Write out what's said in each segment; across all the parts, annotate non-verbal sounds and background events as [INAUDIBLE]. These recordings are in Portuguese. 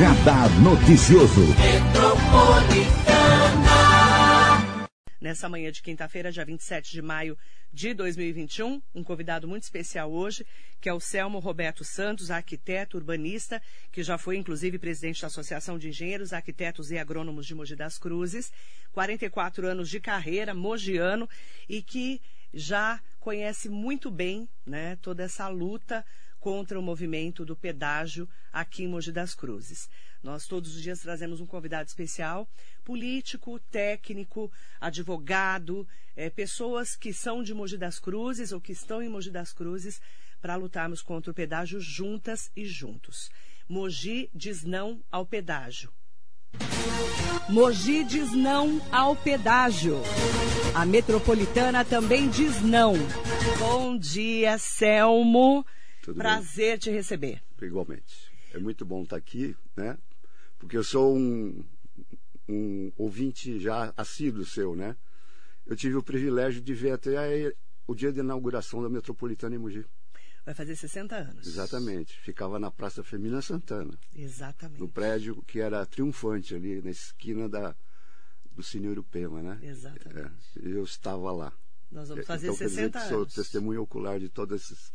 Radar Noticioso. Nessa manhã de quinta-feira, dia 27 de maio de 2021, um convidado muito especial hoje, que é o Selmo Roberto Santos, arquiteto urbanista, que já foi inclusive presidente da Associação de Engenheiros, Arquitetos e Agrônomos de Mogi das Cruzes, 44 anos de carreira, mogiano, e que já conhece muito bem né, toda essa luta contra o movimento do pedágio aqui em Mogi das Cruzes. Nós todos os dias trazemos um convidado especial, político, técnico, advogado, é, pessoas que são de Mogi das Cruzes ou que estão em Mogi das Cruzes para lutarmos contra o pedágio juntas e juntos. Mogi diz não ao pedágio. Mogi diz não ao pedágio. A metropolitana também diz não. Bom dia, Selmo. Tudo Prazer bem? te receber. Igualmente. É muito bom estar aqui, né? Porque eu sou um, um ouvinte já assíduo seu, né? Eu tive o privilégio de ver até o dia de inauguração da Metropolitana em Mogi. Vai fazer 60 anos. Exatamente. Ficava na Praça Femina Santana. Exatamente. No prédio que era triunfante ali, na esquina da, do Cine Urupema, né? Exatamente. É, eu estava lá. Nós vamos fazer então, 60 dizer anos. Sou testemunho ocular de todos esses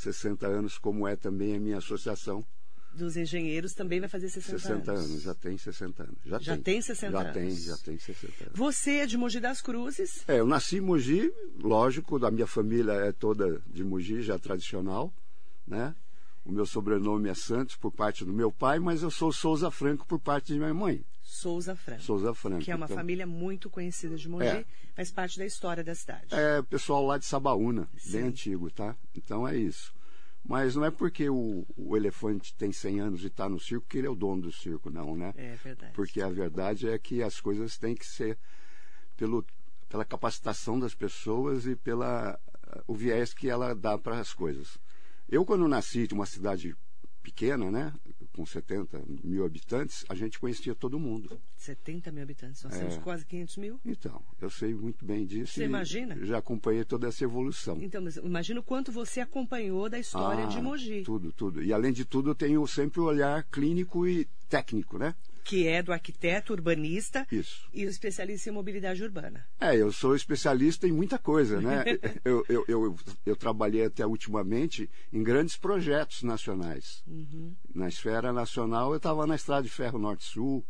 60 anos, como é também a minha associação. Dos engenheiros também vai fazer 60, 60 anos. anos, já tem 60 anos. Já, já tem. tem 60 já anos. tem, já tem 60 anos. Você é de Mogi das Cruzes? É, eu nasci em Mogi, lógico, da minha família é toda de Mogi, já tradicional, né? O meu sobrenome é Santos por parte do meu pai, mas eu sou Souza Franco por parte de minha mãe. Souza Franco. Souza Franco. Que é uma então, família muito conhecida de Mogi, É. faz parte da história da cidade. É pessoal lá de Sabaúna, Sim. bem antigo, tá? Então é isso. Mas não é porque o, o elefante tem 100 anos e está no circo que ele é o dono do circo, não, né? É verdade. Porque a verdade é que as coisas têm que ser pelo, pela capacitação das pessoas e pela o viés que ela dá para as coisas. Eu, quando nasci de uma cidade pequena, né, com 70 mil habitantes, a gente conhecia todo mundo. 70 mil habitantes, nós temos É. quase 500 mil. Então, eu sei muito bem disso. Você imagina? Já acompanhei toda essa evolução. Então, mas imagina o quanto você acompanhou da história Ah, de Mogi, Tudo, tudo. E além de tudo, eu tenho sempre o olhar clínico e técnico, né? Que é do arquiteto urbanista Isso. e o especialista em mobilidade urbana. É, eu sou especialista em muita coisa, né? [LAUGHS] eu, eu, eu, eu trabalhei até ultimamente em grandes projetos nacionais. Uhum. Na esfera nacional, eu estava na Estrada de Ferro Norte-Sul,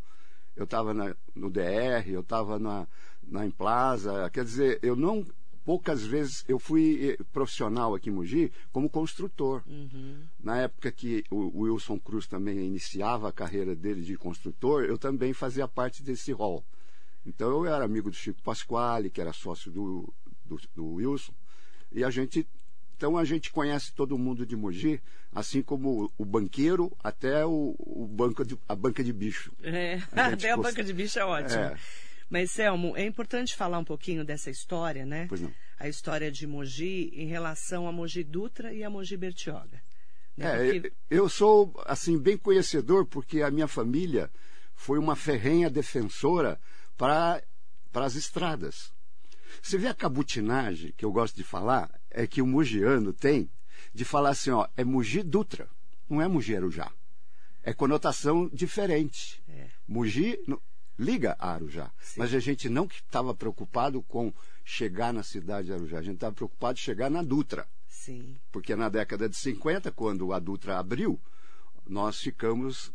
eu estava no DR, eu estava na, na Emplaza. Quer dizer, eu não. Poucas vezes eu fui eh, profissional aqui em Mogi como construtor. Uhum. Na época que o Wilson Cruz também iniciava a carreira dele de construtor, eu também fazia parte desse rol. Então eu era amigo do Chico Pasquale, que era sócio do, do, do Wilson, e a gente. Então a gente conhece todo mundo de Mogi, assim como o, banqueiro até o, o banco de, a banca de bicho. É, [LAUGHS] até a banca de bicho é ótimo. É. Mas, Selmo, é importante falar um pouquinho dessa história, né? Pois não. A história de Mogi em relação a Mogi Dutra e a Mogi Bertioga. né? É, Porque- eu sou assim bem conhecedor porque a minha família foi uma ferrenha defensora para para as estradas. Você vê a cabutinagem que eu gosto de falar é que o mugiano tem de falar assim, ó, é Mugi Dutra, não é Mugi Arujá. É conotação diferente. É. Mugi liga a Arujá, Sim. mas a gente não que estava preocupado com chegar na cidade de Arujá, a gente estava preocupado em chegar na Dutra. Sim. Porque na década de 50, quando a Dutra abriu, nós ficamos,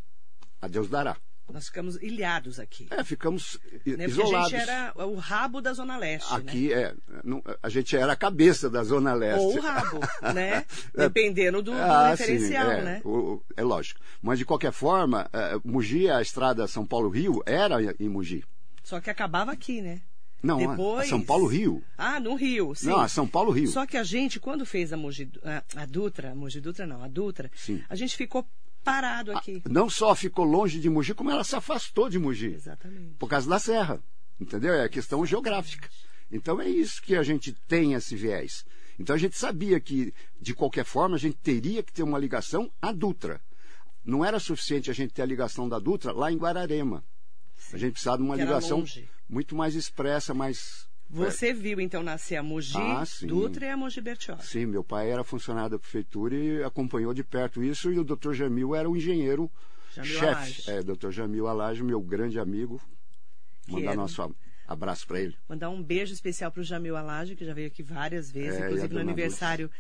a Deus dará. Nós ficamos ilhados aqui. É, ficamos Né? Porque isolados. a gente era o rabo da Zona Leste, né? Aqui é, não- a gente era a cabeça da Zona Leste. Ou o rabo, [LAUGHS] né? É. Dependendo do, do Ah, referencial, sim, é, né? o- é lógico. Mas, de qualquer forma, é, Mogi, a estrada São Paulo-Rio, era em Mogi. Só que acabava aqui, né? Não, Depois- São Paulo-Rio. Ah, no Rio, sim. Não, São Paulo-Rio. Só que a gente, quando fez a, Mogi, a, a Dutra, a Mogi Dutra não, a Dutra, Sim. a gente ficou parado aqui. Não só ficou longe de Mogi, como ela se afastou de Mogi. Exatamente. por causa da serra. Entendeu? É questão geográfica. Então é isso que a gente tem esse viés. Então a gente sabia que, de qualquer forma, a gente teria que ter uma ligação à Dutra. Não era suficiente a gente ter a ligação da Dutra lá em Guararema. A gente precisava de uma ligação longe. muito mais expressa, mais. Você viu, então, nascer a Mogi Ah, sim. Dutra e a Mogi Bertioga. Sim, meu pai era funcionário da prefeitura e acompanhou de perto isso, e o doutor Jamil era o engenheiro Jamil chefe, Alage. é, Dr. Jamil Alage, meu grande amigo. Que Mandar é- nosso abraço para ele. Mandar um beijo especial para o Jamil Alage, que já veio aqui várias vezes, É, inclusive no aniversário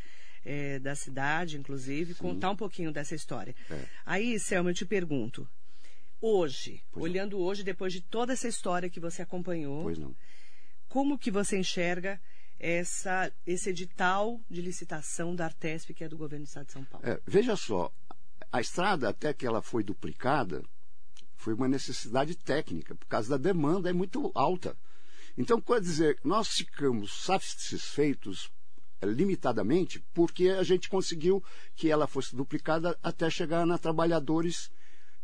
eh, da cidade, inclusive, contar um pouquinho dessa história. É. Aí, Selma, eu te pergunto, hoje, Pois não. olhando hoje, depois de toda essa história que você acompanhou, Pois não. Como que você enxerga essa, esse edital de licitação da Artesp, que é do governo do Estado de São Paulo? É, veja só, a estrada, até que ela foi duplicada, foi uma necessidade técnica, por causa da demanda é muito alta. Então, quer dizer, nós ficamos satisfeitos eh, limitadamente porque a gente conseguiu que ela fosse duplicada até chegar na Trabalhadores,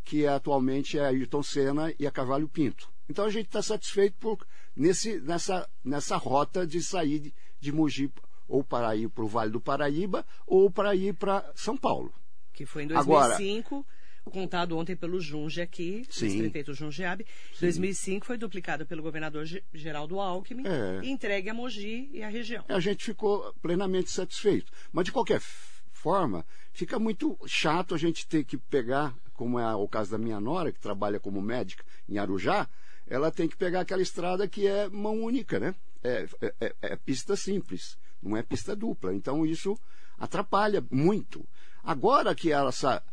que é atualmente é a Ayrton Senna e a Carvalho Pinto. Então a gente está satisfeito por, nesse, nessa, nessa rota de sair de, de Mogi ou para ir para o Vale do Paraíba ou para ir para São Paulo. Que foi em Agora- 2005, contado ontem pelo Junge aqui, Sim. ex-prefeito Jungeab. 2005 foi duplicado pelo governador Ge- Geraldo Alckmin É. e entregue a Mogi e a região. a gente ficou plenamente satisfeito. Mas, de qualquer forma, fica muito chato a gente ter que pegar, como é o caso da minha nora, que trabalha como médica em Arujá, ela tem que pegar aquela estrada que é mão única, né? É, é- é- é pista simples, não é pista dupla. Então, isso atrapalha muito. Agora que ela sa-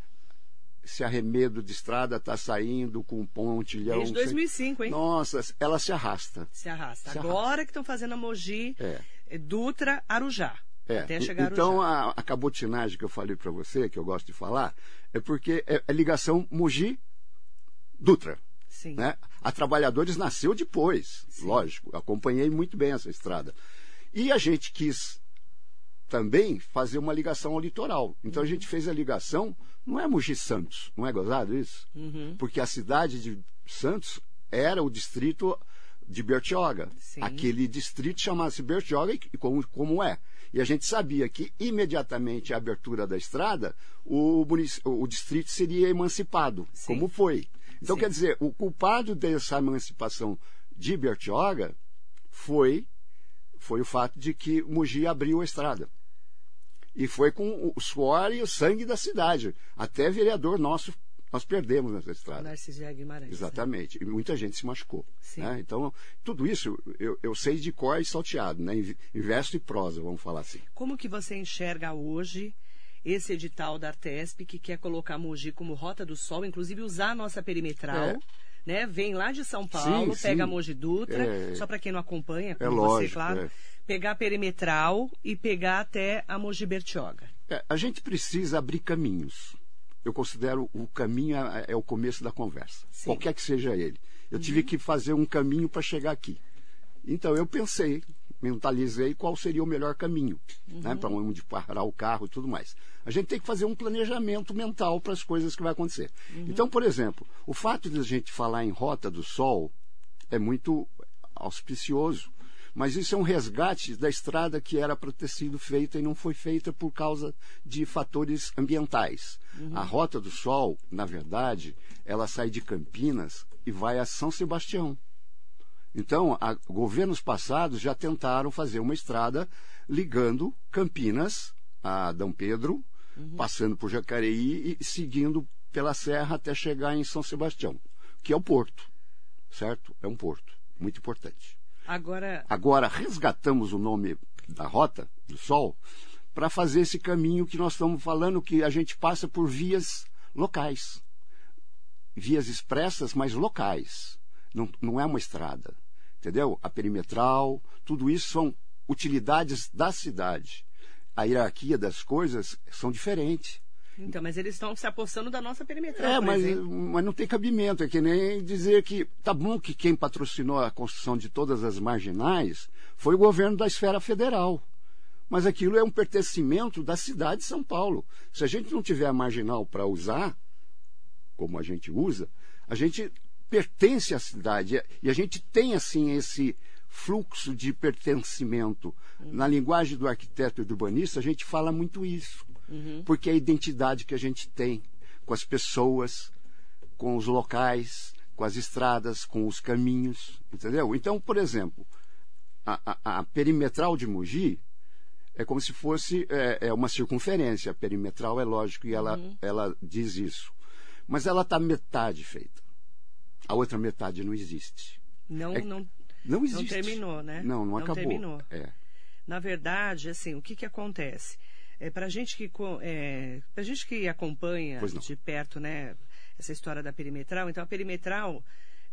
esse arremedo de estrada está saindo com pontilhão. Desde 2005, hein? Nossa, ela se arrasta. Se arrasta. Se Agora que estão fazendo a Mogi, É. eh, Dutra, Arujá. É, Até chegar então a, a cabotinagem que eu falei para você, que eu gosto de falar, é porque é, é ligação Mogi-Dutra. Sim. Né? A Trabalhadores nasceu depois, Sim. lógico. Acompanhei muito bem essa estrada. E a gente quis também fazer uma ligação ao litoral. Então a Uhum. gente fez a ligação, não é Mogi Santos, não é gozado isso? Uhum. Porque a cidade de Santos era o distrito de Bertioga. Sim. Aquele distrito chamava-se Bertioga e como, como é. E a gente sabia que imediatamente a abertura da estrada, o, o distrito seria emancipado, Sim. como foi. Então, Sim. quer dizer, o culpado dessa emancipação de Bertioga foi, foi o fato de que Mogi abriu a estrada. E foi com o suor e o sangue da cidade. Até vereador nosso nós perdemos nessa estrada. Narciso Guimarães. né? Exatamente. E muita gente se machucou. Né? Então, tudo isso eu, eu sei de cor e salteado, né? Em em verso e prosa, vamos falar assim. Como que você enxerga hoje esse edital da Artesp que quer colocar Mogi como Rota do Sol, inclusive usar a nossa perimetral, É. né? Vem lá de São Paulo, Sim, pega sim. Mogi Dutra, É. só para quem não acompanha, como lógico, você, claro, é. pegar a perimetral e pegar até a Mogi Bertioga. É, a gente precisa abrir caminhos. Eu considero o caminho é, é o começo da conversa, Sim. qualquer que seja ele. Eu tive que fazer um caminho para chegar aqui. Então eu pensei, mentalizei qual seria o melhor caminho, né, para onde parar o carro e tudo mais. A gente tem que fazer um planejamento mental para as coisas que vai acontecer. Então, por exemplo, o fato de a gente falar em Rota do Sol é muito auspicioso. Mas isso é um resgate da estrada que era para ter sido feita e não foi feita por causa de fatores ambientais. A Rota do Sol, na verdade, ela sai de Campinas e vai a São Sebastião. Então, a- governos passados já tentaram fazer uma estrada ligando Campinas a Dom Pedro, passando por Jacareí e seguindo pela serra até chegar em São Sebastião, que é o porto, certo? É um porto, muito importante. Agora, Agora, resgatamos o nome da Rota do Sol para fazer esse caminho que nós estamos falando, que a gente passa por vias locais. Vias expressas, mas locais. Não, não é uma estrada. Entendeu? A perimetral, tudo isso são utilidades da cidade. A hierarquia das coisas são diferentes. então, mas eles estão se apostando da nossa perimetral, É, por mas, exemplo. mas não tem cabimento. É que nem dizer que tá bom que quem patrocinou a construção de todas as marginais foi o governo da esfera federal. Mas aquilo é um pertencimento da cidade de São Paulo. Se a gente não tiver a marginal para usar, como a gente usa, a gente pertence à cidade. E a gente tem, assim, esse fluxo de pertencimento. Na linguagem do arquiteto e do urbanista, a gente fala muito isso. Porque é a identidade que a gente tem com as pessoas, com os locais, com as estradas, com os caminhos, entendeu? Então, por exemplo, a, a- a perimetral de Mogi é como se fosse é, é uma circunferência. A perimetral é lógico e ela, ela diz isso. mas ela está metade feita. A outra metade não existe. Não, É- não, Não não existe. terminou, né? Não, não, acabou. terminou. É. Na verdade, assim, o que, que acontece? É, para gente que é, pra gente que acompanha não. de perto, né, essa história da perimetral, então a perimetral,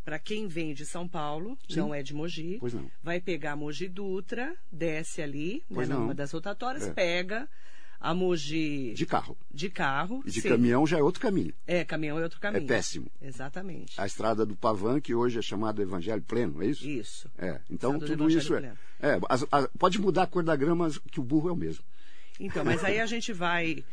para quem vem de São Paulo, Sim. não é de Mogi, não. vai pegar a Mogi Dutra, desce ali, né, não. numa das rotatórias, É. pega a Mogi De carro. de carro. E de sim. caminhão já é outro caminho. É, caminhão é outro caminho. É péssimo. Exatamente. A estrada do Pavan, que hoje é chamada Evangelho Pleno, é isso? Isso. É. Então, Estrada tudo isso é. É pode mudar a cor da grama, que o burro é o mesmo. Então, mas aí a gente vai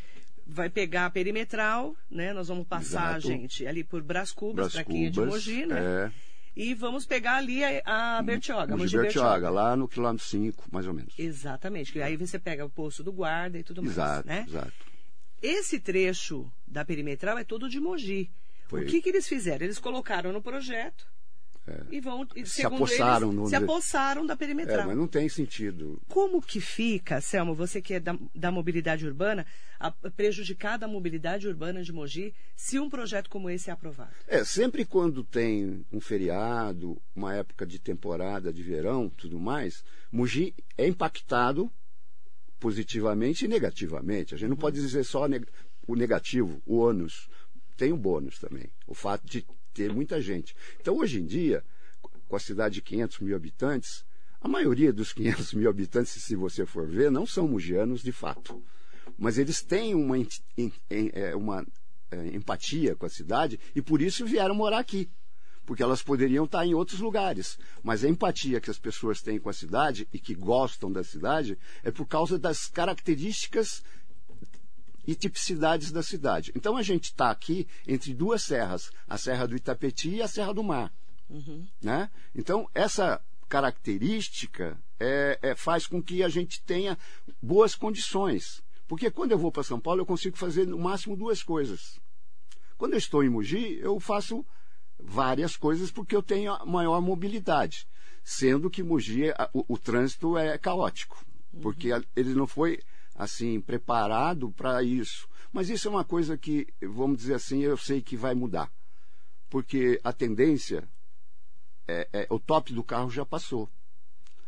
vai pegar a perimetral, né? Nós vamos passar, Exato. gente, ali por Brás Cubas, Brás para quem é de Mogi, né? É. E vamos pegar ali a, a Bertioga, Mogi Mogi Bertioga, lá no quilômetro 5, mais ou menos. Exatamente. E aí você pega o posto do guarda e tudo mais, Exato, né? exato. Esse trecho da perimetral é todo de Mogi. Foi. O que, que eles fizeram? Eles colocaram no projeto e vão, e, Se apossaram eles, se apossaram da É, perimetral. mas não tem sentido. Como que fica, Selma, você que é da, da mobilidade urbana, a, prejudicada a mobilidade urbana de Mogi, se um projeto como esse é aprovado? É, sempre quando tem um feriado, uma época de temporada de verão, tudo mais, Mogi é impactado positivamente e negativamente. A gente não pode dizer só o negativo, o ônus. Tem o bônus também, o fato de ter muita gente. Então, hoje em dia, com a cidade de 500 mil habitantes, a maioria dos 500 mil habitantes, se você for ver, não são mugianos de fato. Mas eles têm uma, é, uma é, empatia com a cidade e por isso vieram morar aqui. Porque elas poderiam estar em outros lugares. Mas a empatia que as pessoas têm com a cidade e que gostam da cidade é por causa das características e tipicidades da cidade. Então a gente está aqui entre duas serras, a Serra do Itapetí e a Serra do Mar. Né? Então essa característica é, é, faz com que a gente tenha boas condições. Porque quando eu vou para São Paulo eu consigo fazer no máximo duas coisas. Quando eu estou em Mogi, eu faço várias coisas porque eu tenho maior mobilidade. Sendo que Mogi, o, o trânsito é caótico. Porque a- ele não foi assim preparado para isso. Mas isso é uma coisa que, vamos dizer assim, eu sei que vai mudar. Porque a tendência é, é- o top do carro já passou.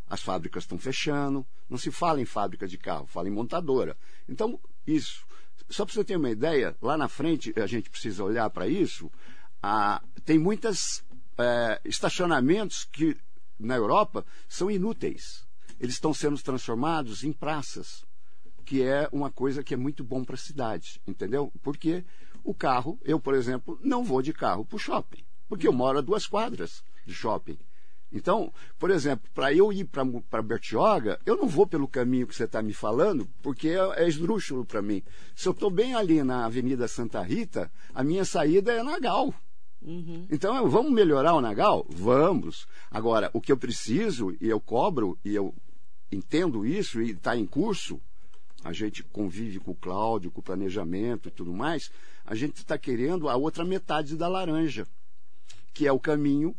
As fábricas estão fechando, não se fala em fábrica de carro, fala em montadora. Então, isso. Só para você ter uma ideia, lá na frente a gente precisa olhar para isso. tem muitos estacionamentos que na Europa são inúteis. Eles estão sendo transformados em praças, que é uma coisa que é muito bom para a cidade, entendeu? Porque o carro, eu, por exemplo, não vou de carro para o shopping, porque eu moro a duas quadras de shopping. Então, por exemplo, para eu ir para Bertioga, eu não vou pelo caminho que você está me falando, porque é, é esdrúxulo para mim. Se eu estou bem ali na Avenida Santa Rita, a minha saída é Nagal. Então, eu- vamos melhorar o Nagal? Vamos. Agora, o que eu preciso, e eu cobro, e eu entendo isso, e está em curso, a gente convive com o Cláudio, com o planejamento e tudo mais, a gente está querendo a outra metade da laranja, que é o caminho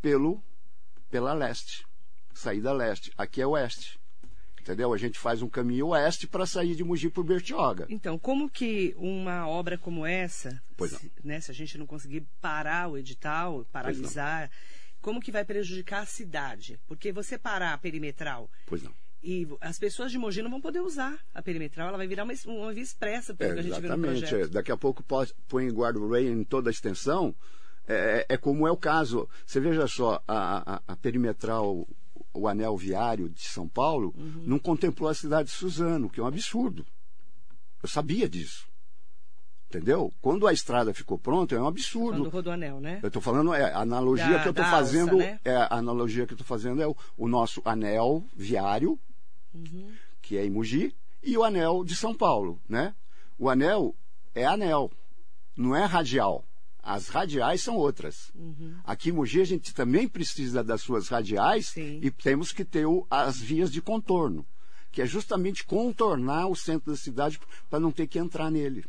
pelo pela leste, saída leste. Aqui é oeste. Entendeu? A gente faz um caminho oeste para sair de Mogi por Bertioga. Então, como que uma obra como essa, se, né, se a gente não conseguir parar o edital, paralisar, como que vai prejudicar a cidade? Porque você parar a perimetral Pois não. E as pessoas de Mogi não vão poder usar a perimetral, ela vai virar uma, uma via expressa, pelo É, que a gente viu no exatamente. projeto. é. Daqui a pouco pode- põe guarda-rail em toda a extensão. É, é como é o caso. Você veja só, a, a- a perimetral, o anel viário de São Paulo, Uhum. não contemplou a cidade de Suzano, que é um absurdo. Eu sabia disso. Entendeu? Quando a estrada ficou pronta, é um absurdo. Quando Rodoanel, né? Eu estou falando, é, a analogia Da- que eu estou da alça, fazendo, né? é, a analogia que eu estou fazendo é o, o nosso anel viário, Uhum. que é em Mogi, e o anel de São Paulo, né? O anel é anel, não é radial. As radiais são outras. Aqui em Mogi a gente também precisa das suas radiais Sim. e temos que ter o- as vias de contorno, que é justamente contornar o centro da cidade para não ter que entrar nele.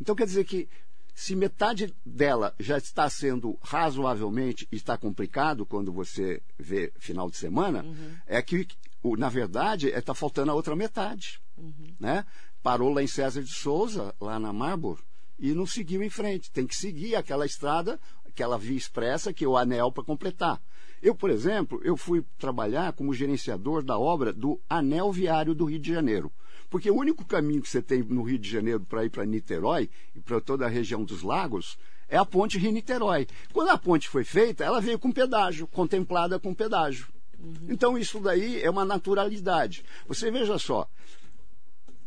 Então quer dizer que se metade dela já está sendo razoavelmente está complicado quando você vê final de semana, é que o- na verdade está faltando a outra metade, né? Parou lá em César de Souza, lá na Marlboro, e não seguiu em frente. Tem que seguir aquela estrada, aquela via expressa, que é o anel para completar. Eu, por exemplo, eu fui trabalhar como gerenciador da obra do anel viário do Rio de Janeiro. Porque o único caminho que você tem no Rio de Janeiro para ir para Niterói e para toda a região dos lagos é a ponte Rio-Niterói. Quando a ponte foi feita, ela veio com pedágio, contemplada com pedágio. Uhum. Então isso daí é uma naturalidade. Você veja só,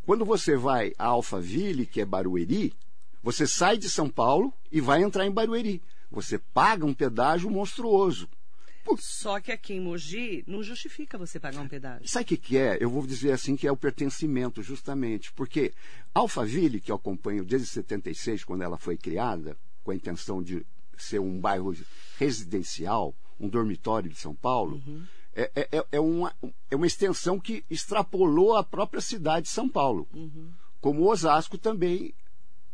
quando você vai a Alphaville, que é Barueri, você sai de São Paulo e vai entrar em Barueri. Você paga um pedágio monstruoso. Só que aqui em Mogi não justifica você pagar um pedágio. Sabe o que, que é? Eu vou dizer assim que é o pertencimento, justamente. Porque Alphaville, que eu acompanho desde 76, quando ela foi criada, com a intenção de ser um bairro residencial, um dormitório de São Paulo, uhum. É, é, é, uma, é uma extensão que extrapolou a própria cidade de São Paulo. Uhum. Como Osasco também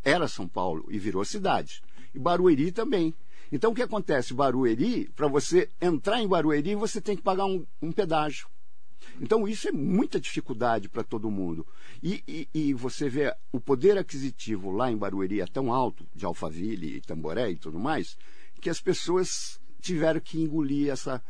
era São Paulo e virou cidade. E Barueri também. Então o que acontece? Barueri, para você entrar em Barueri, você tem que pagar um, um pedágio. Então isso é muita dificuldade para todo mundo. E, e, e, você vê o poder aquisitivo lá em Barueri é tão alto, de Alphaville e Tamboré e tudo mais, que as pessoas tiveram que engolir essa,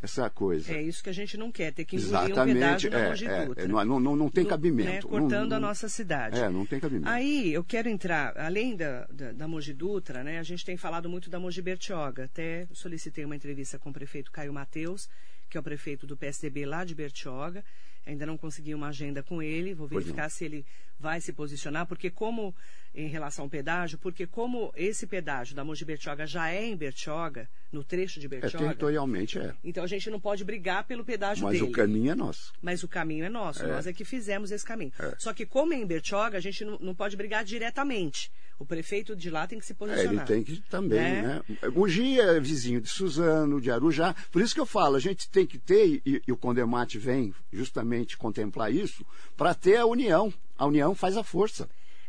essa coisa. É isso que a gente não quer, ter que engolir Exatamente, um pedágio na é, é, não, não, não tem cabimento. Né, cortando não, a nossa cidade. É, não tem cabimento. Aí eu quero entrar, além da, da, da Mogi Dutra, né, a gente tem falado muito da Mogi Bertioga. Até solicitei uma entrevista com o prefeito Caio Mateus, que é o prefeito do PSDB lá de Bertioga. Ainda não consegui uma agenda com ele, vou verificar se ele vai se posicionar, porque como em relação ao pedágio, porque como esse pedágio da Mogi Bertioga já é em Bertioga, no trecho de é, Bertioga. É, territorialmente é. Então a gente não pode brigar pelo pedágio Mas dele. Mas o caminho é nosso. Mas o caminho é nosso, é. nós é que fizemos esse caminho. É. Só que como é em Bertioga, a gente não, não pode brigar diretamente. O prefeito de lá tem que se posicionar. É, ele tem que também, é. né? Mogi é vizinho de Suzano, de Arujá. Por isso que eu falo, a gente tem que ter, e, e o Condemate vem justamente contemplar isso, para ter a união. A união faz a força.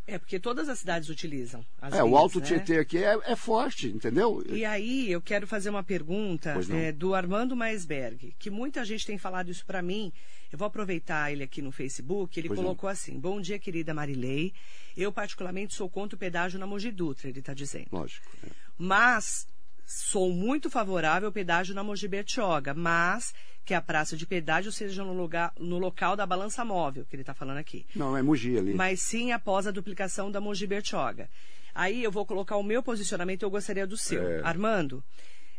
É, porque todas as cidades utilizam. As é, o Alto né? Tietê aqui é, é, forte, entendeu? E aí, eu quero fazer uma pergunta é, do Armando Maisberg, que muita gente tem falado isso para mim. Eu vou aproveitar ele aqui no Facebook. Ele pois colocou não. assim: Bom dia, querida Marilei. Eu, particularmente, sou contra o pedágio na Mogi Dutra, ele está dizendo. Lógico. É. Mas sou muito favorável ao pedágio na Mogi Bertioga, mas que a praça de pedágio seja no, lugar, no local da balança móvel, que ele está falando aqui. Não, é Mogi ali. Mas sim após a duplicação da Mogi Bertioga. Aí eu vou colocar o meu posicionamento, eu gostaria do seu. É. Armando,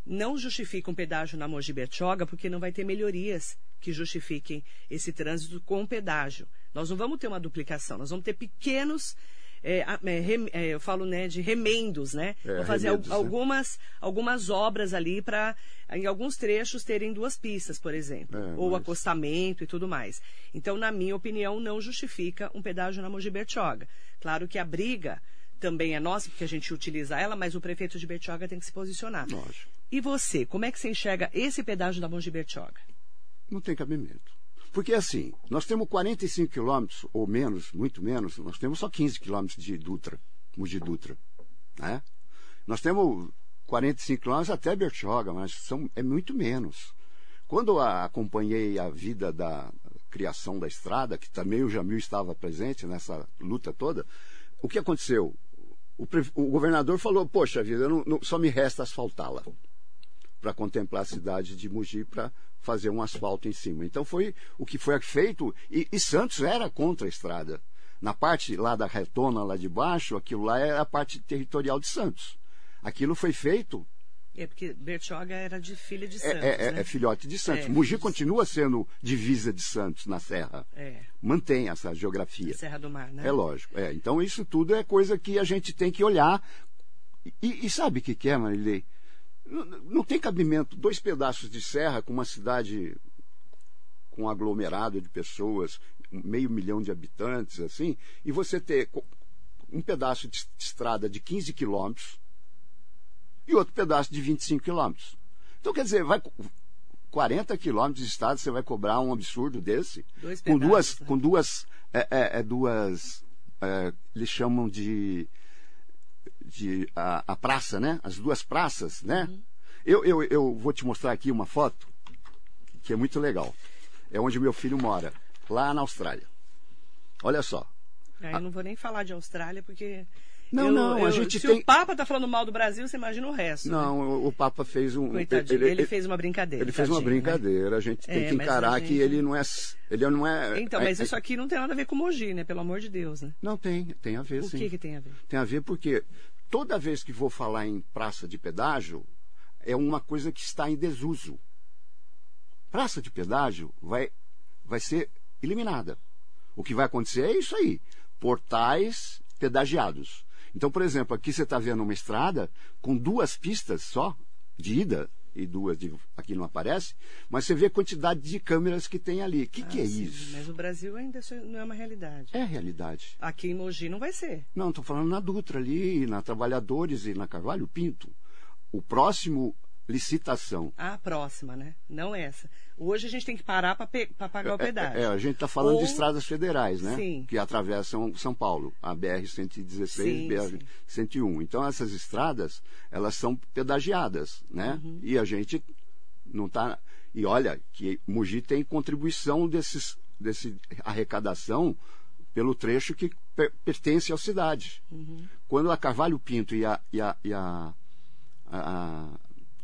não justifica um pedágio na Mogi Bertioga porque não vai ter melhorias que justifiquem esse trânsito com pedágio. Nós não vamos ter uma duplicação, nós vamos ter pequenos é, é, é, eu falo né, de remendos, né? É, fazer remendos, algumas, né? algumas obras ali para, em alguns trechos, terem duas pistas, por exemplo, ou mas... acostamento e tudo mais. Então, na minha opinião, não justifica um pedágio na Mogi Bertioga. Claro que a briga também é nossa, porque a gente utiliza ela, mas o prefeito de Bertioga tem que se posicionar. Lógico. E você, como é que você enxerga esse pedágio da Mogi Bertioga? Não tem cabimento. Porque assim, nós temos 45 quilômetros, ou menos, muito menos, nós temos só 15 quilômetros de Dutra, Mogi Dutra. Né? Nós temos 45 quilômetros até Bertioga, mas são, é muito menos. Quando acompanhei a vida da criação da estrada, que também o Jamil estava presente nessa luta toda, o que aconteceu? O, o governador falou, poxa vida, não, não, só me resta asfaltá-la para contemplar a cidade de Mogi para fazer um asfalto em cima. Então foi o que foi feito e, e, Santos era contra a estrada. Na parte lá da retona, lá de baixo, aquilo lá era a parte territorial de Santos. Aquilo foi feito. É porque Bertioga era de filha de Santos. É, é, né? é filhote de Santos. É, Mogi continua sendo divisa de Santos na Serra. É. Mantém essa geografia. Serra do Mar, né? É lógico. É. Então isso tudo é coisa que a gente tem que olhar. E, e sabe o que, que é, Marilei? Não, tem cabimento dois pedaços de serra com uma cidade com um aglomerado de pessoas, meio milhão de habitantes, assim, e você ter um pedaço de estrada de 15 quilômetros e outro pedaço de 25 quilômetros. Então, quer dizer, vai 40 quilômetros de estrada, você vai cobrar um absurdo desse? Dois com duas, né? com duas, é, é, é duas, é, eles chamam de de a, a, praça, né? As duas praças, né? Uhum. Eu, eu, eu vou te mostrar aqui uma foto que é muito legal. É onde meu filho mora, lá na Austrália. Olha só. É, eu não vou nem falar de Austrália porque Não, Eu- não, a eu- gente se tem. o Papa tá falando mal do Brasil, você imagina o resto. né? Não, o, o Papa fez um. Coitadinho, ele, fez uma brincadeira. ele fez uma né? brincadeira. A gente tem É, que a encarar que gente- ele não é. Ele não é. Então, é- mas é- isso aqui não tem nada a ver com Mogi, né? Pelo amor de Deus, né? Não tem, tem a ver O sim. que que tem a ver? Tem a ver porque toda vez que vou falar em praça de pedágio, é uma coisa que está em desuso. Praça de pedágio vai, vai ser eliminada. O que vai acontecer é isso aí: portais pedagiados. Então, por exemplo, aqui você está vendo uma estrada com duas pistas só, de ida, e duas de, aqui não aparece, mas você vê a quantidade de câmeras que tem ali. O que, que Ah, é sim, isso? Mas o Brasil ainda isso não é uma realidade. É a realidade. Aqui em Mogi não vai ser. Não, estou falando na Dutra ali, na Trabalhadores e na Carvalho Pinto. O próximo licitação. A próxima, né? Não essa. Hoje a gente tem que parar para pagar o pedágio. É, é, a gente está falando Ou- de estradas federais, né? Sim. Que atravessam São Paulo, a BR-116 Sim, BR-101. Então, essas estradas, elas são pedagiadas, né? Uhum. E a gente não está... E olha, que Mogi tem contribuição desses, desse arrecadação pelo trecho que per- pertence à cidade. Uhum. Quando a Carvalho Pinto e a, e a, e a, a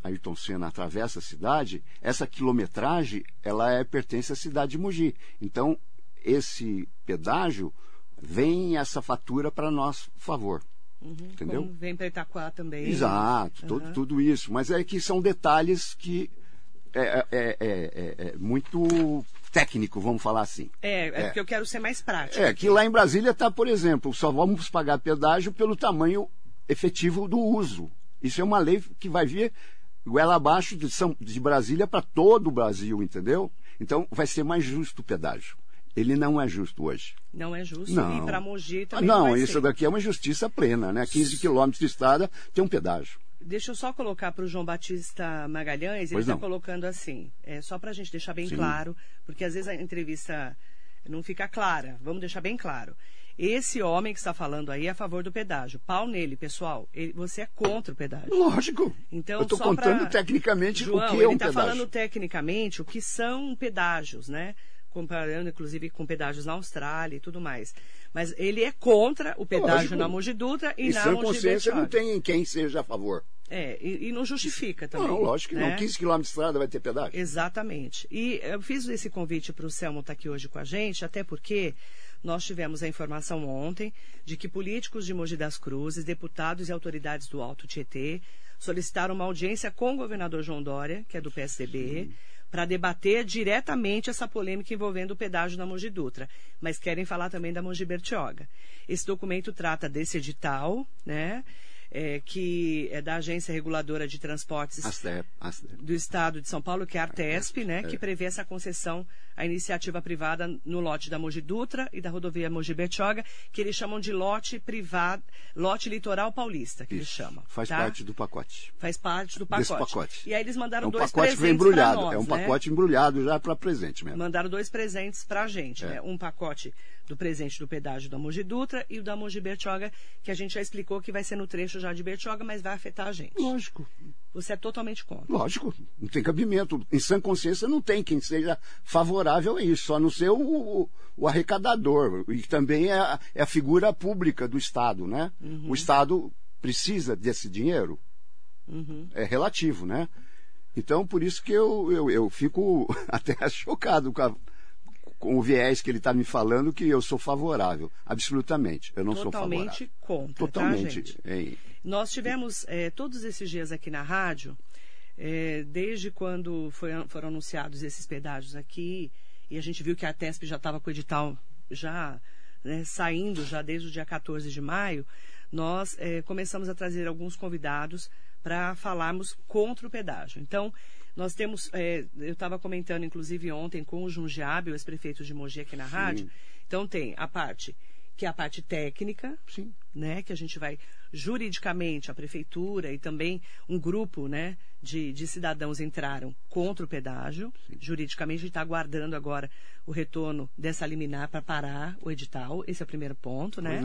Ayrton Senna atravessa a cidade, essa quilometragem ela é, pertence à cidade de Mogi. Então, esse pedágio vem essa fatura para nosso favor. Entendeu? Como vem para Itaquá também. Exato, to- Aham. tudo isso. Mas é que são detalhes que é, é- é- é- é muito técnico, vamos falar assim. É, é, É. porque eu quero ser mais prático. É, que lá em Brasília está, por exemplo, só vamos pagar pedágio pelo tamanho efetivo do uso. Isso é uma lei que vai vir goela abaixo de, São, de Brasília para todo o Brasil, entendeu? Então vai ser mais justo o pedágio. Ele não é justo hoje. Não é justo. Não. E para Mogi Ah, também não, vai isso ser. daqui é uma justiça plena, né? 15 quilômetros de estrada tem um pedágio. Deixa eu só colocar para o João Batista Magalhães, ele está não. colocando assim, é, só para a gente deixar bem Sim. claro, porque às vezes a entrevista não fica clara. Vamos deixar bem claro. Esse homem que está falando aí é a favor do pedágio. Pau nele, pessoal. Ele- você é contra o pedágio. Lógico. Então, Eu estou contando pra- tecnicamente João, o que é ele um está pedágio. falando tecnicamente o que são pedágios, né? Comparando, inclusive, com pedágios na Austrália e tudo mais. Mas ele é contra o pedágio Lógico. na Mogi Dutra e, E na sem Mogi consciência não tem quem seja a favor. É, e, e não justifica também. Não, lógico que né? não. 15 quilômetros de estrada vai ter pedágio. Exatamente. E eu fiz esse convite para o Selmo estar aqui hoje com a gente, até porque nós tivemos a informação ontem de que políticos de Mogi das Cruzes, deputados e autoridades do Alto Tietê solicitaram uma audiência com o governador João Dória, que é do PSDB, para debater diretamente essa polêmica envolvendo o pedágio na Mogi Dutra, mas querem falar também da Mogi Bertioga. Esse documento trata desse edital, né, é, que é da Agência Reguladora de Transportes Aste- aste- do Estado de São Paulo, que é a Artesp, né, é. que prevê essa concessão à iniciativa privada no lote da Mogi Dutra e da rodovia Mogi Bertioga, que eles chamam de lote privado, lote litoral paulista, que eles Isso. chamam. Faz tá? parte do pacote. Faz parte do Desse pacote. pacote. E aí eles É mandaram um dois pacote presentes embrulhado. nós, é um né? pacote embrulhado já para presente mesmo. Mandaram dois presentes para a gente, É. né? Um pacote do presente do pedágio da Mogi Dutra e o da Mogi Bertioga, que a gente já explicou que vai ser no trecho já de Bertioga, mas vai afetar a gente. Lógico, Você é totalmente contra. lógico. Não tem cabimento. Em sã consciência não tem quem seja favorável a isso, só não ser o, o- o arrecadador. E também é, a- é a figura pública do Estado, né? Uhum. O Estado precisa desse dinheiro. Uhum. É relativo, né? Então, por isso que eu, eu, eu fico [LAUGHS] até chocado com, a- com o viés que ele está me falando, que eu sou favorável. Absolutamente. Eu não sou favorável. Totalmente contra, tá, Totalmente. gente? hein? Nós tivemos eh, todos esses dias aqui na rádio, eh, desde quando foi- foram anunciados esses pedágios aqui, e a gente viu que a TESP já estava com o edital já né, saindo já desde o dia 14 de maio, nós eh, começamos a trazer alguns convidados para falarmos contra o pedágio. Então, nós temos, eh, eu estava comentando inclusive ontem com o Jundiabe, o ex-prefeito de Mogi aqui na rádio, então tem a parte que é a parte técnica, Sim. né, que a gente vai juridicamente a prefeitura e também um grupo, né, de, de cidadãos entraram contra o pedágio. Juridicamente a gente está aguardando agora o retorno dessa liminar para parar o edital. Esse é o primeiro ponto, né?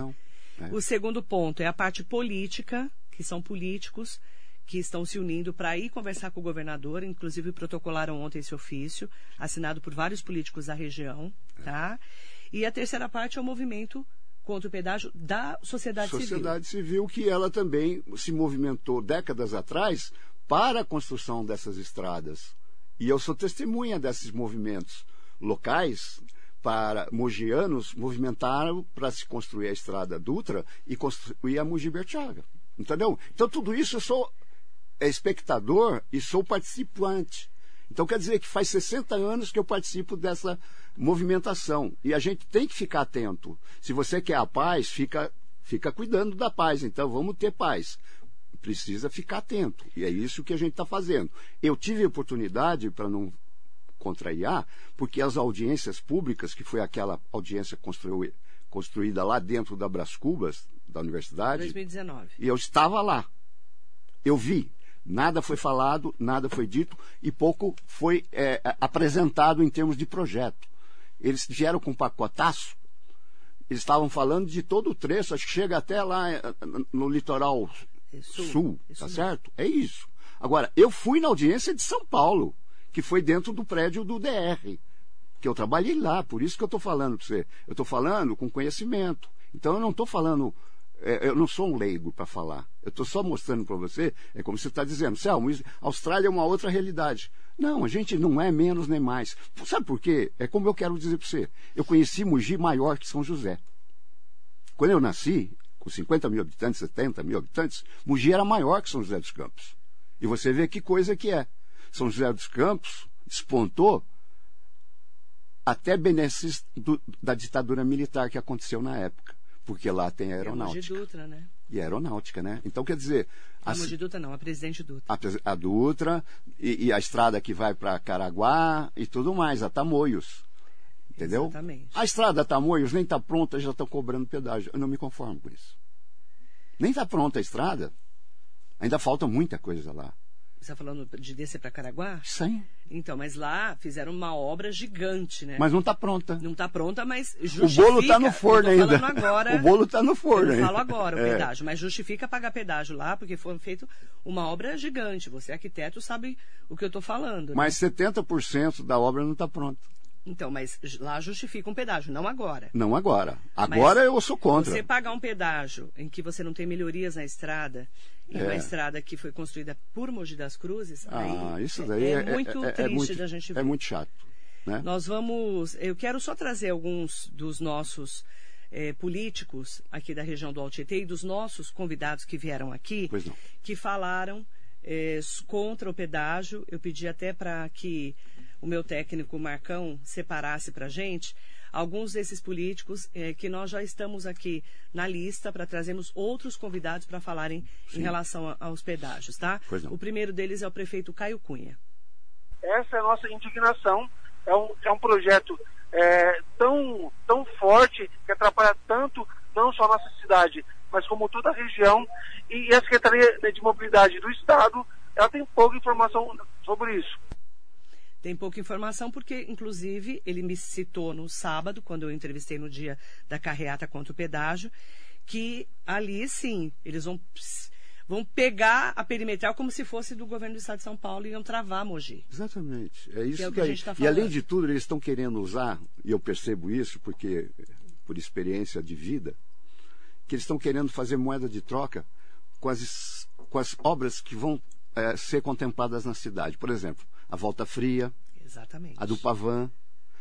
É. O segundo ponto é a parte política, que são políticos que estão se unindo para ir conversar com o governador, inclusive protocolaram ontem esse ofício, assinado por vários políticos da região, tá? E a terceira parte é o movimento contra o pedágio da sociedade, sociedade civil. Sociedade civil, que ela também se movimentou décadas atrás para a construção dessas estradas. E eu sou testemunha desses movimentos locais para mogianos movimentaram para se construir a estrada Dutra e construir a Mogi Bertiaga. Entendeu? Então tudo isso eu sou espectador e sou participante. Então quer dizer que faz 60 anos que eu participo dessa movimentação. E a gente tem que ficar atento. Se você quer a paz, fica, fica cuidando da paz. Então vamos ter paz. Precisa ficar atento. E é isso que a gente está fazendo. Eu tive oportunidade, para não contrariar, porque as audiências públicas, que foi aquela audiência construída, construída lá dentro da Bras Cubas, da universidade. 2019. E eu estava lá. Eu vi. Nada foi falado, nada foi dito e pouco foi é, apresentado em termos de projeto. Eles vieram com um pacotaço, eles estavam falando de todo o trecho, acho que chega até lá é, no litoral sul, sul tá certo? É isso. Agora, eu fui na audiência de São Paulo, que foi dentro do prédio do DR, que eu trabalhei lá, por isso que eu estou falando para você. Eu estou falando com conhecimento. Então eu não estou falando é, eu não sou um leigo para falar. Eu estou só mostrando para você, é como você está dizendo, a Austrália é uma outra realidade. Não, a gente não é menos nem mais. Sabe por quê? É como eu quero dizer para você. Eu conheci Mogi maior que São José. Quando eu nasci, com 50 mil habitantes, 70 mil habitantes, Mogi era maior que São José dos Campos. E você vê que coisa que é. São José dos Campos despontou até benefícios da ditadura militar que aconteceu na época porque lá tem a aeronáutica. É a Dutra, né? E a aeronáutica, né? Então, quer dizer... A, a Mogi Dutra não, a Presidente Dutra. A, a Dutra e, e, a estrada que vai para Caraguá e tudo mais, a Tamoios. Entendeu? Exatamente. A estrada Tamoios nem está pronta, já estão cobrando pedágio. Eu não me conformo com isso. Nem está pronta a estrada. Ainda falta muita coisa lá. Você está falando de descer para Caraguá? Sim. Então, mas lá fizeram uma obra gigante, né? Mas não está pronta. Não está pronta, mas justifica. O bolo está no forno ainda. Agora, o bolo está no forno eu ainda. falo agora o é. pedágio, mas justifica pagar pedágio lá, porque foi feito uma obra gigante. Você, arquiteto, sabe o que eu estou falando. Né? Mas 70% da obra não está pronta. Então, mas lá justifica um pedágio, não agora. Não agora. Agora mas eu sou contra. Você pagar um pedágio em que você não tem melhorias na estrada, em é. uma estrada que foi construída por Mogi das Cruzes, ah, isso daí é, é muito é, é triste muito, da gente é ver. É muito chato. Né? Nós vamos. Eu quero só trazer alguns dos nossos eh, políticos aqui da região do Altietê e dos nossos convidados que vieram aqui, que falaram eh, contra o pedágio. Eu pedi até para que o meu técnico Marcão separasse para a gente alguns desses políticos eh, que nós já estamos aqui na lista para trazermos outros convidados para falarem Sim. em relação a, aos pedágios, tá? O primeiro deles é o prefeito Caio Cunha. Essa é a nossa indignação. É um, é um projeto é, tão, tão forte que atrapalha tanto não só a nossa cidade, mas como toda a região. E a Secretaria de Mobilidade do Estado, ela tem pouca informação sobre isso. Tem pouca informação porque, inclusive, ele me citou no sábado, quando eu entrevistei no dia da carreata contra o pedágio, que ali sim, eles vão, vão pegar a perimetral como se fosse do governo do estado de São Paulo e iam travar Mogi. Exatamente. É isso que, é que, que a gente está falando. E além de tudo, eles estão querendo usar, e eu percebo isso porque por experiência de vida, que eles estão querendo fazer moeda de troca com as, com as obras que vão é, ser contempladas na cidade. Por exemplo, a Volta Fria, Exatamente. a do Pavan.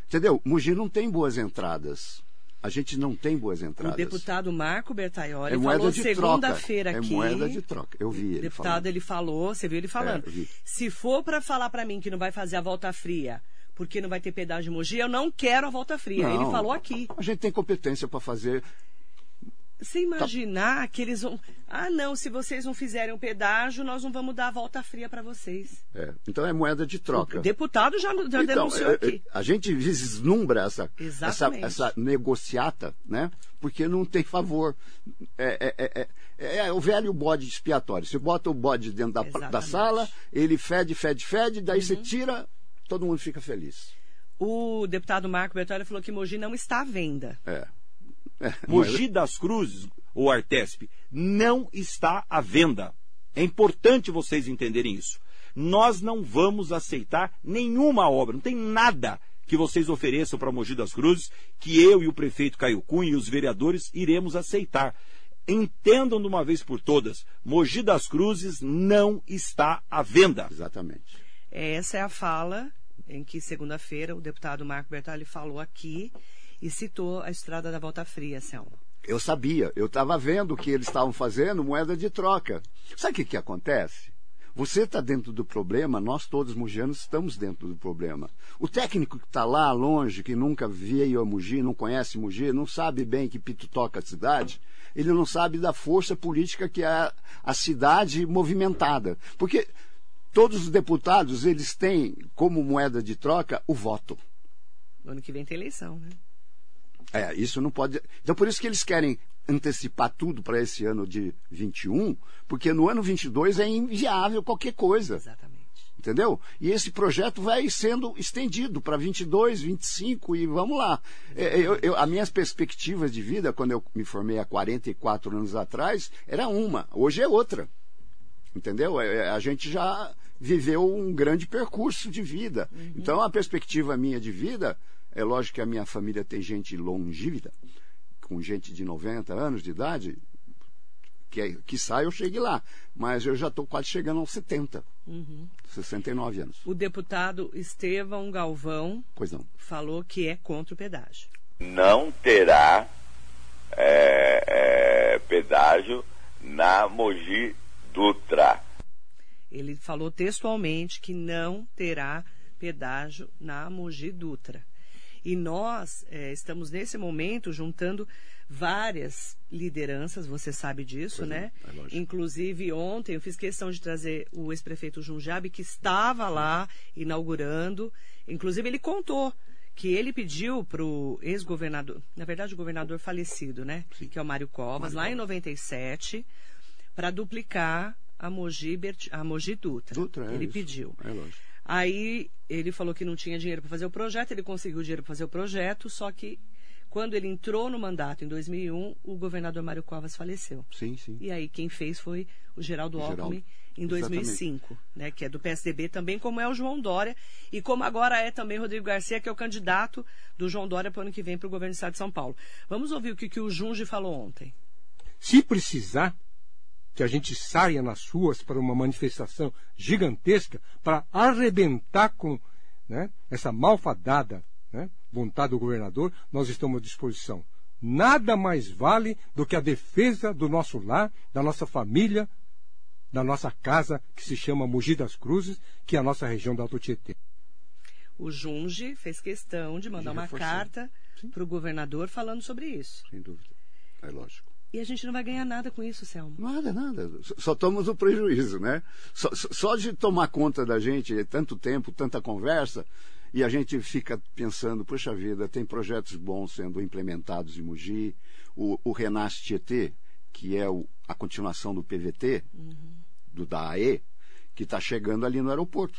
Entendeu? Mogi não tem boas entradas. A gente não tem boas entradas. O deputado Marco Bertaioli é falou segunda-feira é aqui. É moeda de troca. Eu vi ele. O deputado falando. ele falou, você viu ele falando. É, Se for para falar para mim que não vai fazer a volta fria, porque não vai ter pedágio de Mogi, eu não quero a volta fria. Não, ele falou aqui. A gente tem competência para fazer você imaginar tá. que eles vão. Ah, não, se vocês não fizerem o pedágio, nós não vamos dar a volta fria para vocês. É, então é moeda de troca. O deputado já, já então, denunciou é, aqui. A gente vislumbra essa, essa, essa, negociata, né? Porque não tem favor. É, é, é, é, o velho bode expiatório. Você bota o bode dentro da, da sala, ele fede, fede, fede, daí uhum. você tira, todo mundo fica feliz. O deputado Marco Bertolli falou que Mogi não está à venda. É. [LAUGHS] É, Mogi das Cruzes, ou Artesp, não está à venda. É importante vocês entenderem isso. Nós não vamos aceitar nenhuma obra, não tem nada que vocês ofereçam para Mogi das Cruzes, que eu e o prefeito Caio Cunha e os vereadores iremos aceitar. Entendam de uma vez por todas, Mogi das Cruzes não está à venda. Exatamente. Essa é a fala em que, segunda-feira, o deputado Marco Bertali falou aqui e citou a estrada da Volta Fria, Selma. Eu sabia, eu estava vendo que eles estavam fazendo moeda de troca. Sabe o que, que acontece? Você está dentro do problema, nós todos mugianos estamos dentro do problema. O técnico que está lá longe, que nunca veio a Mugi, não conhece Mugi, não sabe bem que pito toca a cidade, ele não sabe da força política que é a cidade movimentada. Porque todos os deputados, eles têm como moeda de troca o voto. No ano que vem tem eleição, né? É, isso não pode. Então, por isso que eles querem antecipar tudo para esse ano de 21, porque no ano 22 é inviável qualquer coisa. Exatamente. Entendeu? E esse projeto vai sendo estendido para 22, 25 e vamos lá. É, eu, eu, as minhas perspectivas de vida, quando eu me formei há 44 anos atrás, era uma, hoje é outra. Entendeu? É, a gente já viveu um grande percurso de vida. Uhum. Então, a perspectiva minha de vida, é lógico que a minha família tem gente longívida, com gente de 90 anos de idade, que, que sai eu chegue lá. Mas eu já estou quase chegando aos 70. Uhum. 69 anos. O deputado Estevão Galvão pois não. falou que é contra o pedágio. Não terá é, é, pedágio na Mogi Dutra. Ele falou textualmente que não terá pedágio na Mogi Dutra. E nós é, estamos nesse momento juntando várias lideranças, você sabe disso, pois né? É, é Inclusive ontem eu fiz questão de trazer o ex-prefeito Junjabe, que estava lá inaugurando. Inclusive ele contou que ele pediu para o ex-governador, na verdade o governador falecido, né? Sim. Que é o Mário Covas, Mário lá Covas. em 97, para duplicar a Mogi, a Mogi Dutra. Dutra é ele isso. pediu. É lógico. Aí ele falou que não tinha dinheiro para fazer o projeto, ele conseguiu dinheiro para fazer o projeto, só que quando ele entrou no mandato em 2001, o governador Mário Covas faleceu. Sim, sim. E aí quem fez foi o Geraldo Alckmin em 2005, né, que é do PSDB também, como é o João Dória e como agora é também Rodrigo Garcia, que é o candidato do João Dória para o ano que vem para o governo do Estado de São Paulo. Vamos ouvir o que, que o Junge falou ontem. Se precisar, que a gente saia nas ruas para uma manifestação gigantesca para arrebentar com né, essa malfadada né, vontade do governador, nós estamos à disposição. Nada mais vale do que a defesa do nosso lar, da nossa família, da nossa casa, que se chama Mogi das Cruzes, que é a nossa região da Alto Tietê. O Junge fez questão de mandar uma carta para o governador falando sobre isso. Sem dúvida. É lógico. E a gente não vai ganhar nada com isso, Selma. Nada, nada. Só tomamos o prejuízo, né? Só, só de tomar conta da gente, tanto tempo, tanta conversa, e a gente fica pensando, puxa vida, tem projetos bons sendo implementados em Mogi, o, o Renasce Tietê, que é o, a continuação do PVT, uhum. do DAE, que está chegando ali no aeroporto.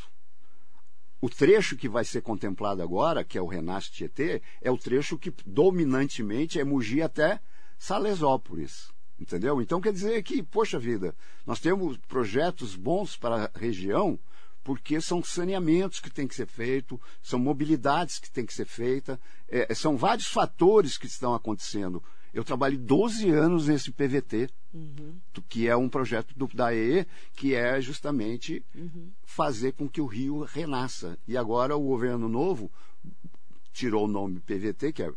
O trecho que vai ser contemplado agora, que é o Renasce Tietê, é o trecho que dominantemente é Mogi até Salesópolis. Entendeu? Então quer dizer que, poxa vida, nós temos projetos bons para a região, porque são saneamentos que tem que ser feito, são mobilidades que tem que ser feita, é, são vários fatores que estão acontecendo. Eu trabalhei 12 anos nesse PVT, uhum. que é um projeto do, da EE, que é justamente uhum. fazer com que o rio renasça. E agora o governo novo tirou o nome PVT, que é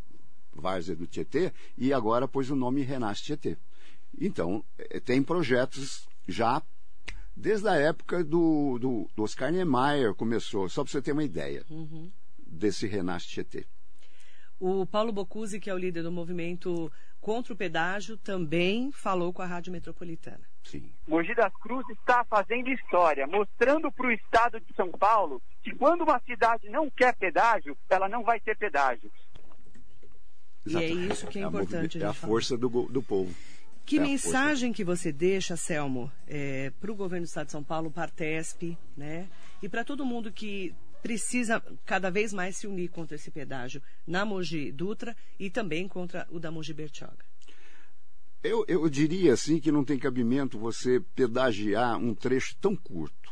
Várzea do Tietê, e agora pôs o nome Renasce Tietê. Então, eh, tem projetos já desde a época do, do, do Oscar Niemeyer começou, só para você ter uma ideia uhum. desse Renasce Tietê. O Paulo Bocuse, que é o líder do movimento contra o pedágio, também falou com a Rádio Metropolitana. Sim. Mogi das Cruzes está fazendo história, mostrando para o estado de São Paulo que quando uma cidade não quer pedágio, ela não vai ter pedágio. E é isso que é, é importante. A, é a força do, do povo. Que é mensagem que você deixa, Selmo, é, para o governo do Estado de São Paulo, para a Artesp, né? E para todo mundo que precisa cada vez mais se unir contra esse pedágio na Mogi Dutra e também contra o da Mogi Bertioga? Eu, eu diria assim que não tem cabimento você pedagiar um trecho tão curto.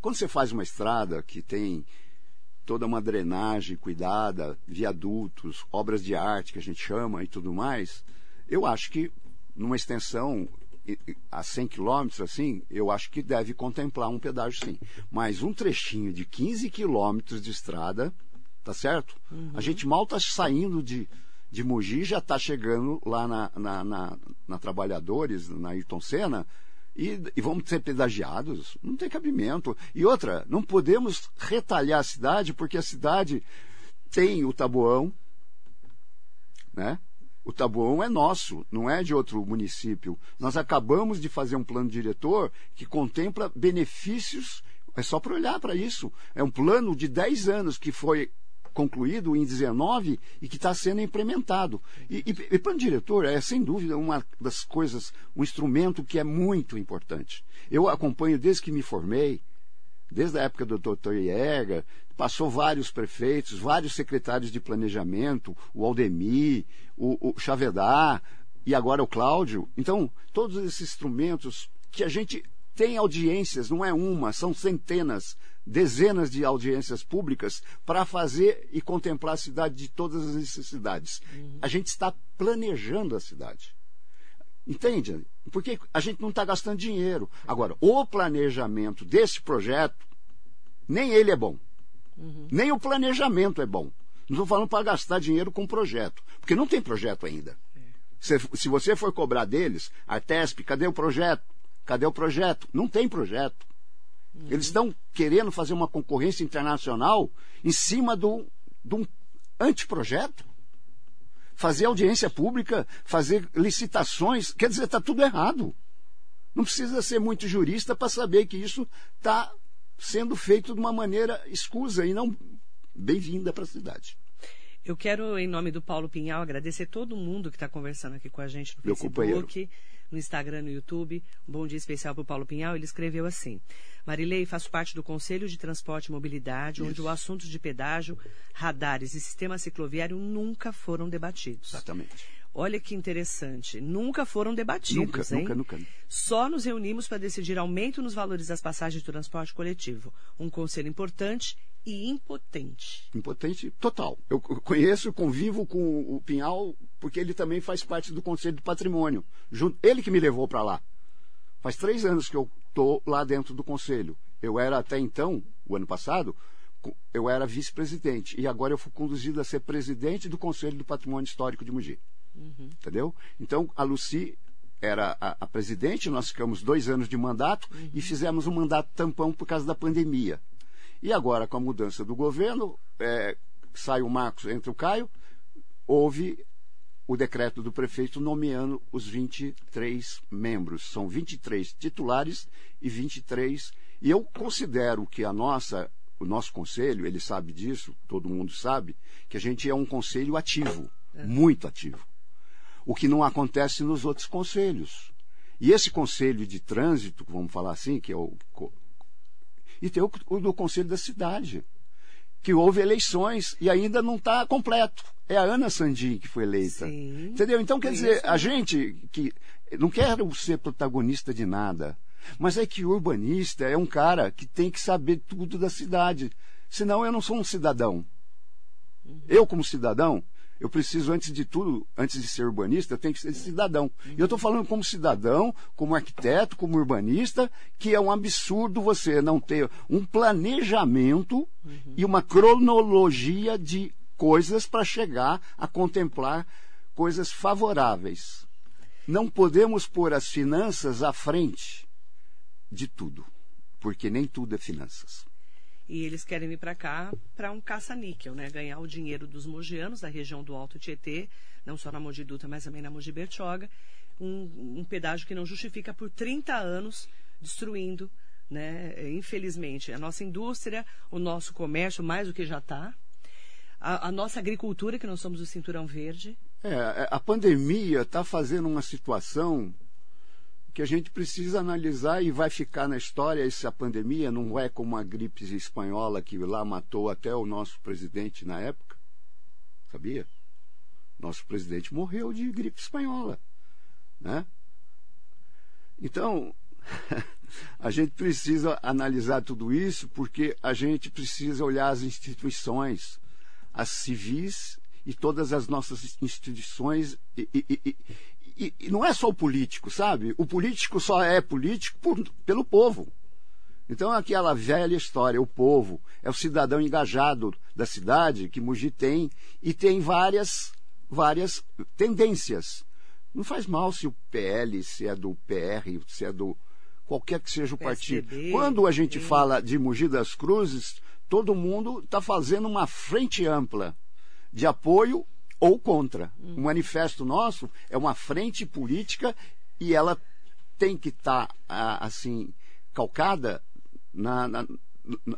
Quando você faz uma estrada que tem toda uma drenagem cuidada, viadutos, obras de arte que a gente chama e tudo mais, eu acho que numa extensão a 100 quilômetros, assim, eu acho que deve contemplar um pedágio sim. Mas um trechinho de 15 quilômetros de estrada, tá certo? A gente mal está saindo de, de Mogi, já está chegando lá na, na, na- na Trabalhadores, na Ayrton Senna, e, e vamos ser pedagiados? Não tem cabimento. E outra, não podemos retalhar a cidade, porque a cidade tem o tabuão, né? O tabuão é nosso, não é de outro município. Nós acabamos de fazer um plano diretor que contempla benefícios, é só para olhar para isso. É um plano de 10 anos que foi concluído em 19 e que está sendo implementado. E, e, e diretor é, sem dúvida, uma das coisas, um instrumento que é muito importante. Eu acompanho desde que me formei, desde a época do Dr. Jäger, passou vários prefeitos, vários secretários de planejamento, o Aldemir, o, o Chavedar e agora o Cláudio. Então, todos esses instrumentos que a gente tem audiências, não é uma, são centenas, dezenas de audiências públicas para fazer e contemplar a cidade de todas as necessidades. A gente está planejando a cidade. Entende? Porque a gente não está gastando dinheiro. Agora, o planejamento desse projeto, nem ele é bom. Nem o planejamento é bom. Não estou falando para gastar dinheiro com projeto. Porque não tem projeto ainda. Se, se você for cobrar deles, Artesp, cadê o projeto? Cadê o projeto? Não tem projeto. Eles estão querendo fazer uma concorrência internacional em cima do, de um anteprojeto fazer audiência pública, fazer licitações, quer dizer, está tudo errado. Não precisa ser muito jurista para saber que isso está sendo feito de uma maneira escusa e não bem-vinda para a cidade. Eu quero, em nome do Paulo Pinhal, agradecer todo mundo que está conversando aqui com a gente no Meu Facebook, no Instagram, no YouTube. Um bom dia especial para o Paulo Pinhal. Ele escreveu assim: Marilei, faço parte do Conselho de Transporte e Mobilidade, onde o assunto de pedágio, radares e sistema cicloviário nunca foram debatidos. Exatamente. Olha que interessante. Nunca foram debatidos, Nunca, hein? nunca, nunca. Só nos reunimos para decidir aumento nos valores das passagens de transporte coletivo. Um conselho importante e impotente. Impotente total. Eu conheço, convivo com o Pinhal, porque ele também faz parte do Conselho do Patrimônio. Junto- Ele que me levou para lá. Faz três anos que eu estou lá dentro do Conselho. Eu era até então, o ano passado, eu era vice-presidente. E agora eu fui conduzido a ser presidente do Conselho do Patrimônio Histórico de Mogi. Entendeu? Então, a Luci era a, a presidente, nós ficamos dois anos de mandato e fizemos um mandato tampão por causa da pandemia. E agora, com a mudança do governo, é, sai o Marcos, entra o Caio, houve o decreto do prefeito nomeando os 23 membros. São 23 titulares e 23. E eu considero que a nossa, o nosso conselho, ele sabe disso, todo mundo sabe, que a gente é um conselho ativo, muito ativo. O que não acontece nos outros conselhos. E esse conselho de trânsito, vamos falar assim, que é o. E tem o, o do conselho da cidade, que houve eleições e ainda não está completo. É a Ana Sandin que foi eleita. Sim. Entendeu? Então, quer dizer, a gente que não quero ser protagonista de nada, mas é que o urbanista é um cara que tem que saber tudo da cidade. Senão eu não sou um cidadão. Eu, como cidadão, eu preciso, antes de tudo, antes de ser urbanista, eu tenho que ser cidadão. E eu estou falando como cidadão, como arquiteto, como urbanista, que é um absurdo você não ter um planejamento e uma cronologia de coisas para chegar a contemplar coisas favoráveis. Não podemos pôr as finanças à frente de tudo, porque nem tudo é finanças. E eles querem vir para cá para um caça-níquel, né? Ganhar o dinheiro dos mogianos da região do Alto Tietê, não só na Mogi Dutra, mas também na Mogi Bertioga. Um, um pedágio que não justifica por 30 anos destruindo, né? Infelizmente, a nossa indústria, o nosso comércio, mais do que já está. A, a nossa agricultura, que nós somos o cinturão verde. É, a pandemia está fazendo uma situação que a gente precisa analisar e vai ficar na história essa pandemia não é como a gripe espanhola que lá matou até o nosso presidente na época. Sabia? Nosso presidente morreu de gripe espanhola, né? Então, [LAUGHS] a gente precisa analisar tudo isso porque a gente precisa olhar as instituições, as civis e todas as nossas instituições. E, e, e, e não é só o político, sabe? O político só é político por, pelo povo. Então é aquela velha história, o povo é o cidadão engajado da cidade que Mogi tem e tem várias, várias tendências. Não faz mal se o PL, se é do PR, se é do qualquer que seja o partido. PSDB, Quando a gente fala de Mogi das Cruzes, todo mundo está fazendo uma frente ampla de apoio ou contra. O manifesto nosso é uma frente política e ela tem que estar assim calcada na, na-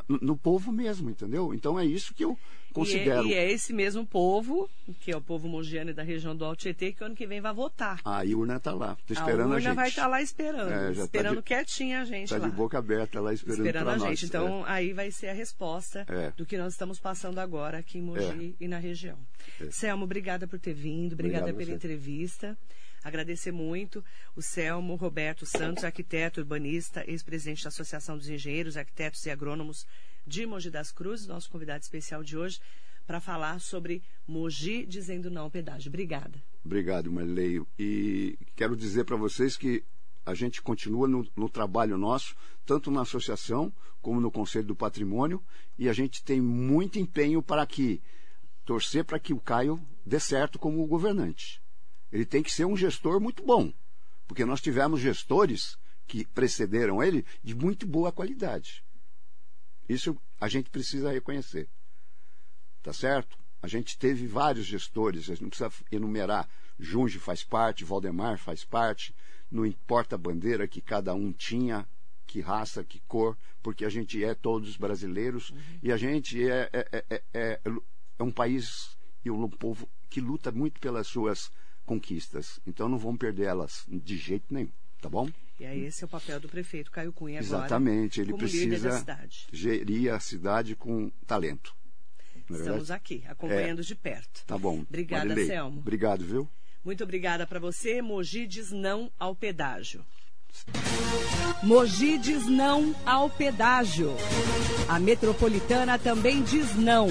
no, no povo mesmo, entendeu? Então é isso que eu considero. E é, e é esse mesmo povo, que é o povo mogiano da região do Alto Tietê, que ano que vem vai votar. A urna está lá, está esperando a a, urna gente. vai estar lá esperando, É, tá esperando de- quietinha a gente Está de boca aberta lá esperando, esperando a nós. gente. Então, aí vai ser a resposta É. do que nós estamos passando agora aqui em Mogi e na região. Selmo, obrigada por ter vindo, obrigada Obrigado pela entrevista. Agradecer muito o Selmo Roberto Santos, arquiteto urbanista, ex-presidente da Associação dos Engenheiros, Arquitetos e Agrônomos de Mogi das Cruzes, nosso convidado especial de hoje, para falar sobre Mogi dizendo não ao pedágio. Obrigada. Obrigado, Marley. E quero dizer para vocês que a gente continua no, no trabalho nosso, tanto na associação como no Conselho do Patrimônio, e a gente tem muito empenho para que torcer para que o Caio dê certo como governante. Ele tem que ser um gestor muito bom, porque nós tivemos gestores que precederam ele de muito boa qualidade. Isso a gente precisa reconhecer. Tá certo? A gente teve vários gestores, a gente não precisa enumerar. Junge faz parte, Valdemar faz parte, não importa a bandeira que cada um tinha, que raça, que cor, porque a gente é todos brasileiros e a gente é, é, é, é, é- é um país e um povo que luta muito pelas suas conquistas. Então não vamos perder elas de jeito nenhum, tá bom? E aí esse é o papel do prefeito Caio Cunha agora. Exatamente, ele como líder da precisa cidade. gerir a cidade com talento. É Estamos verdade? aqui, acompanhando de perto. Tá bom. Obrigada, Marilei, Selmo. Obrigado, viu? Muito obrigada para você. Mogi diz não ao pedágio. Mogi diz não ao pedágio. A metropolitana também diz não.